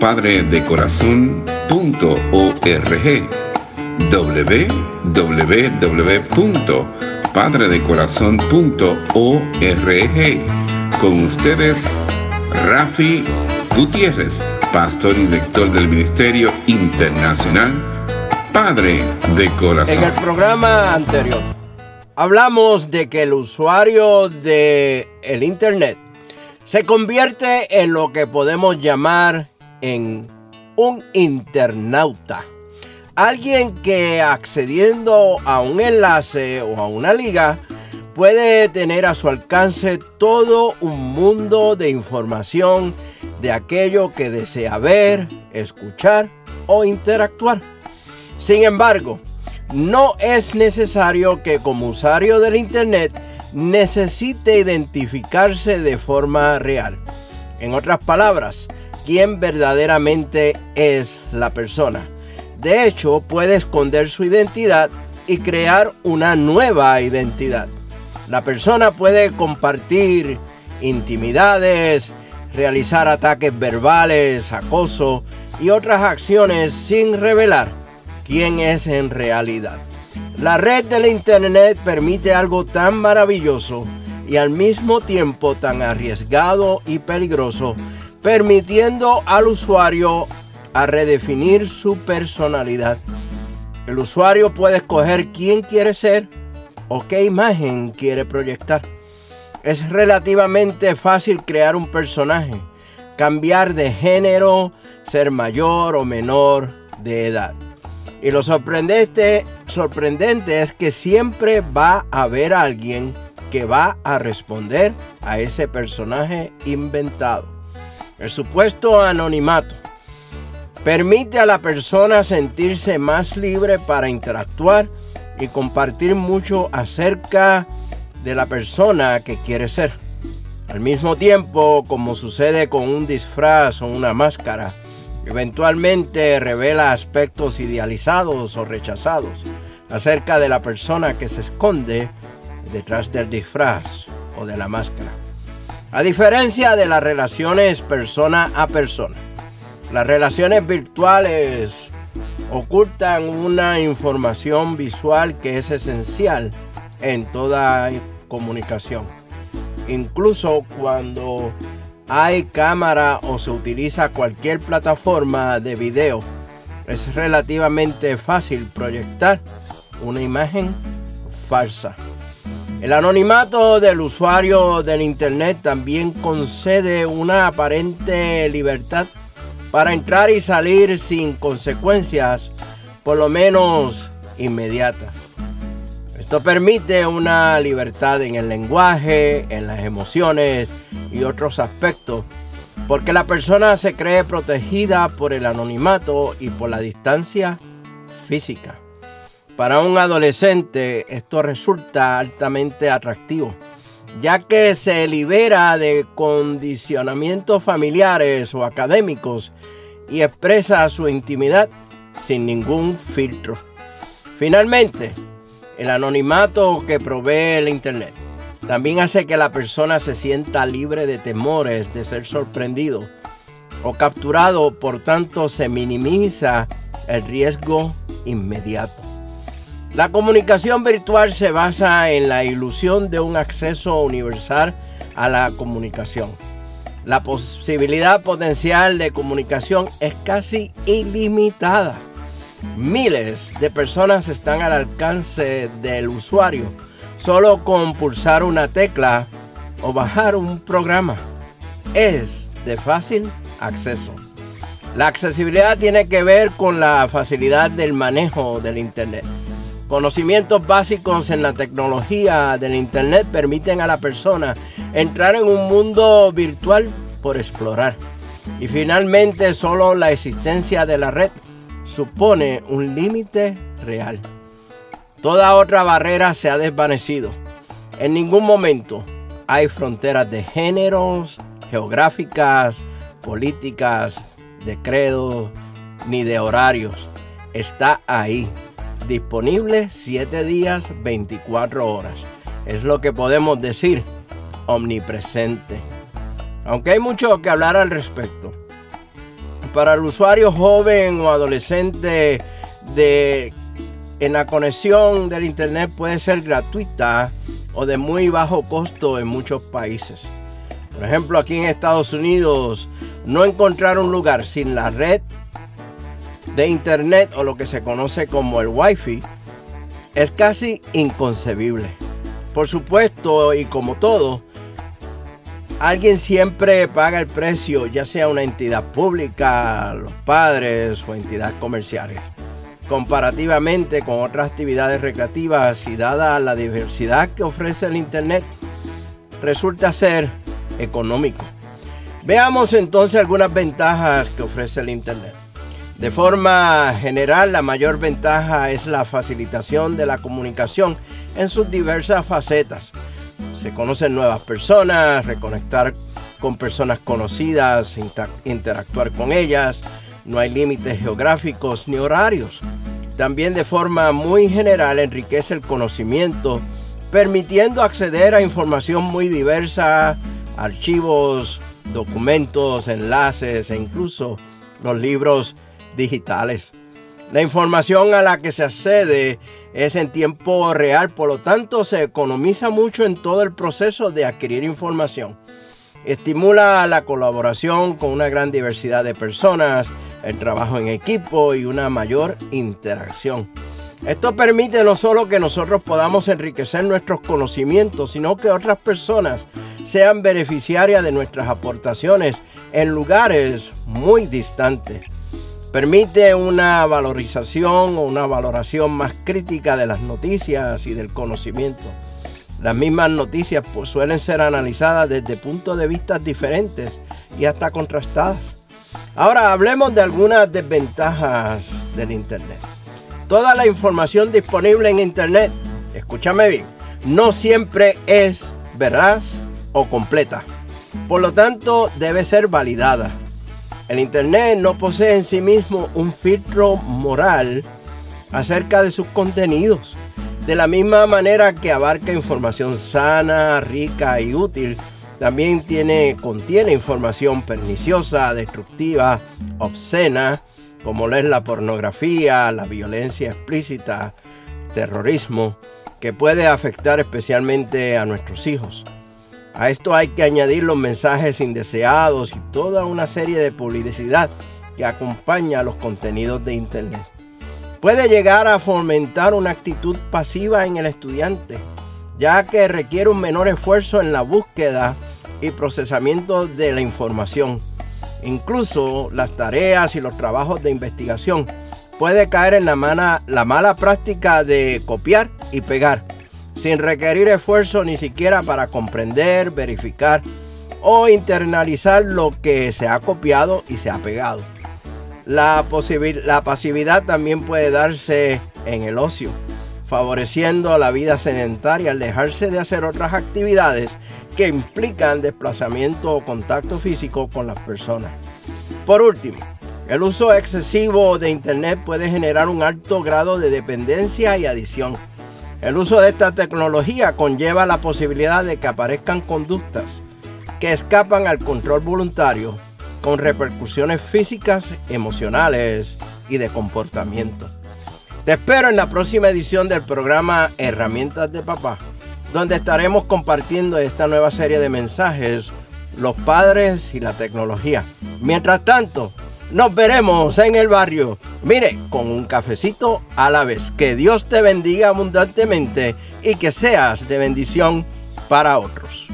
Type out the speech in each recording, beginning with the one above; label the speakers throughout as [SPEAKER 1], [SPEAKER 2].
[SPEAKER 1] www.padredecorazon.org www.padredecorazon.org Con ustedes, Rafi Gutiérrez, pastor y director del Ministerio Internacional Padre de Corazón.
[SPEAKER 2] En el programa anterior hablamos de que el usuario de Internet se convierte en lo que podemos llamar en un internauta. Alguien que accediendo a un enlace o a una liga puede tener a su alcance todo un mundo de información de aquello que desea ver, escuchar o interactuar. Sin embargo, no es necesario que como usuario del Internet necesite identificarse de forma real. En otras palabras, quién verdaderamente es la persona. De hecho, puede esconder su identidad y crear una nueva identidad. La persona puede compartir intimidades, realizar ataques verbales, acoso y otras acciones sin revelar quién es en realidad. La red del Internet permite algo tan maravilloso y al mismo tiempo tan arriesgado y peligroso, permitiendo al usuario a redefinir su personalidad. El usuario puede escoger quién quiere ser o qué imagen quiere proyectar. Es relativamente fácil crear un personaje, cambiar de género, ser mayor o menor de edad. Y lo sorprendente, sorprendente es que siempre va a haber alguien que va a responder a ese personaje inventado. El supuesto anonimato permite a la persona sentirse más libre para interactuar y compartir mucho acerca de la persona que quiere ser. Al mismo tiempo, como sucede con un disfraz o una máscara, Eventualmente revela aspectos idealizados o rechazados acerca de la persona que se esconde detrás del disfraz o de la máscara. A diferencia de las relaciones persona a persona, las relaciones virtuales ocultan una información visual que es esencial en toda comunicación. Incluso cuando hay cámara o se utiliza cualquier plataforma de video, es relativamente fácil proyectar una imagen falsa. El anonimato del usuario del Internet también concede una aparente libertad para entrar y salir sin consecuencias, por lo menos inmediatas. Esto permite una libertad en el lenguaje, en las emociones y otros aspectos, porque la persona se cree protegida por el anonimato y por la distancia física. Para un adolescente esto resulta altamente atractivo, ya que se libera de condicionamientos familiares o académicos y expresa su intimidad sin ningún filtro. Finalmente, el anonimato que provee el Internet también hace que la persona se sienta libre de temores de ser sorprendido o capturado, por tanto se minimiza el riesgo inmediato. La comunicación virtual se basa en la ilusión de un acceso universal a la comunicación. La posibilidad potencial de comunicación es casi ilimitada. Miles de personas están al alcance del usuario solo con pulsar una tecla o bajar un programa. Es de fácil acceso. La accesibilidad tiene que ver con la facilidad del manejo del Internet. Conocimientos básicos en la tecnología del Internet permiten a la persona entrar en un mundo virtual por explorar. Y finalmente solo la existencia de la red supone un límite real. Toda otra barrera se ha desvanecido. En ningún momento hay fronteras de géneros, geográficas, políticas, de credo ni de horarios. Está ahí, disponible 7 días, 24 horas. Es lo que podemos decir, omnipresente. Aunque hay mucho que hablar al respecto. Para el usuario joven o adolescente de en la conexión del internet puede ser gratuita o de muy bajo costo en muchos países. Por ejemplo, aquí en Estados Unidos no encontrar un lugar sin la red de internet o lo que se conoce como el wifi es casi inconcebible. Por supuesto, y como todo, alguien siempre paga el precio, ya sea una entidad pública, los padres o entidades comerciales. Comparativamente con otras actividades recreativas y dada la diversidad que ofrece el Internet, resulta ser económico. Veamos entonces algunas ventajas que ofrece el Internet. De forma general, la mayor ventaja es la facilitación de la comunicación en sus diversas facetas. Se conocen nuevas personas, reconectar con personas conocidas, interactuar con ellas, no hay límites geográficos ni horarios. También de forma muy general enriquece el conocimiento, permitiendo acceder a información muy diversa, archivos, documentos, enlaces e incluso los libros digitales. La información a la que se accede es en tiempo real, por lo tanto se economiza mucho en todo el proceso de adquirir información. Estimula la colaboración con una gran diversidad de personas, el trabajo en equipo y una mayor interacción. Esto permite no solo que nosotros podamos enriquecer nuestros conocimientos, sino que otras personas sean beneficiarias de nuestras aportaciones en lugares muy distantes. Permite una valorización o una valoración más crítica de las noticias y del conocimiento. Las mismas noticias pues, suelen ser analizadas desde puntos de vista diferentes y hasta contrastadas. Ahora hablemos de algunas desventajas del Internet. Toda la información disponible en Internet, escúchame bien, no siempre es veraz o completa. Por lo tanto, debe ser validada. El Internet no posee en sí mismo un filtro moral acerca de sus contenidos. De la misma manera que abarca información sana, rica y útil, también tiene, contiene información perniciosa, destructiva, obscena, como lo es la pornografía, la violencia explícita, terrorismo, que puede afectar especialmente a nuestros hijos. A esto hay que añadir los mensajes indeseados y toda una serie de publicidad que acompaña a los contenidos de Internet. Puede llegar a fomentar una actitud pasiva en el estudiante, ya que requiere un menor esfuerzo en la búsqueda y procesamiento de la información Incluso las tareas y los trabajos de investigación puede caer en la, la mala práctica de copiar y pegar, sin requerir esfuerzo ni siquiera para comprender, verificar o internalizar lo que se ha copiado y se ha pegado. La, la pasividad también puede darse en el ocio, favoreciendo la vida sedentaria al dejarse de hacer otras actividades que implican desplazamiento o contacto físico con las personas. Por último, el uso excesivo de Internet puede generar un alto grado de dependencia y adición. El uso de esta tecnología conlleva la posibilidad de que aparezcan conductas que escapan al control voluntario con repercusiones físicas, emocionales y de comportamiento. Te espero en la próxima edición del programa Herramientas de Papá donde estaremos compartiendo esta nueva serie de mensajes los padres y la tecnología. Mientras tanto, nos veremos en el barrio. Mire, con un cafecito a la vez. Que Dios te bendiga abundantemente y que seas de bendición para otros.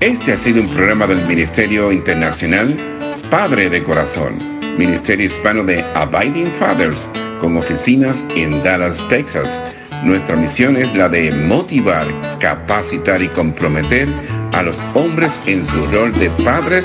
[SPEAKER 1] Este ha sido un programa del Ministerio Internacional Padre de Corazón, Ministerio Hispano de Abiding Fathers, con oficinas en Dallas, Texas. Nuestra misión es la de motivar, capacitar y comprometer a los hombres en su rol de padres